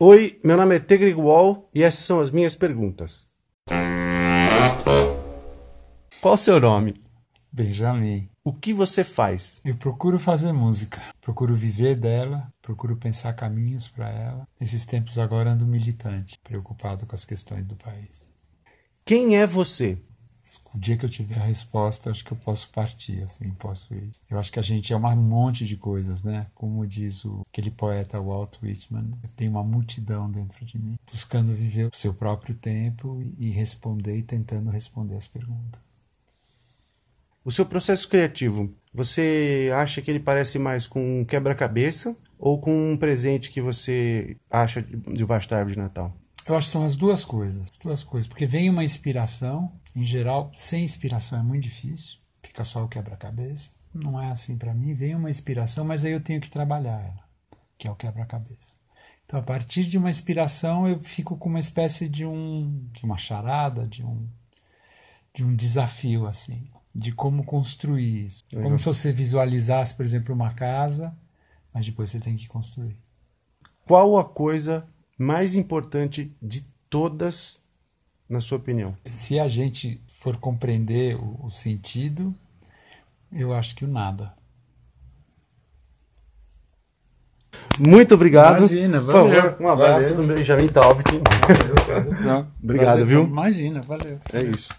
Oi, meu nome é Tegrig Wall e essas são as minhas perguntas. Qual o seu nome? Benjamin. O que você faz? Eu procuro fazer música, procuro viver dela, procuro pensar caminhos para ela. Nesses tempos agora ando militante, preocupado com as questões do país. Quem é você? O dia que eu tiver a resposta, acho que eu posso partir, assim, posso ir. Eu acho que a gente é um monte de coisas, né? Como diz o, aquele poeta Walt Whitman, tem uma multidão dentro de mim, buscando viver o seu próprio tempo e responder e tentando responder as perguntas. O seu processo criativo, você acha que ele parece mais com um quebra-cabeça ou com um presente que você acha debaixo da árvore de Natal? Eu acho que são as duas coisas, as duas coisas, porque vem uma inspiração, em geral, sem inspiração é muito difícil, fica só o quebra-cabeça. Não é assim para mim, vem uma inspiração, mas aí eu tenho que trabalhar ela, que é o quebra-cabeça. Então, a partir de uma inspiração, eu fico com uma espécie de um de uma charada, de um de um desafio assim de como construir isso. Como se você visualizasse, por exemplo, uma casa, mas depois você tem que construir. Qual a coisa mais importante de todas, na sua opinião? Se a gente for compreender o, o sentido, eu acho que o nada. Muito obrigado. Imagina, valeu. Por favor, um abraço valeu. do Benjamin Taubit. Não, obrigado, viu? Imagina, valeu. É isso.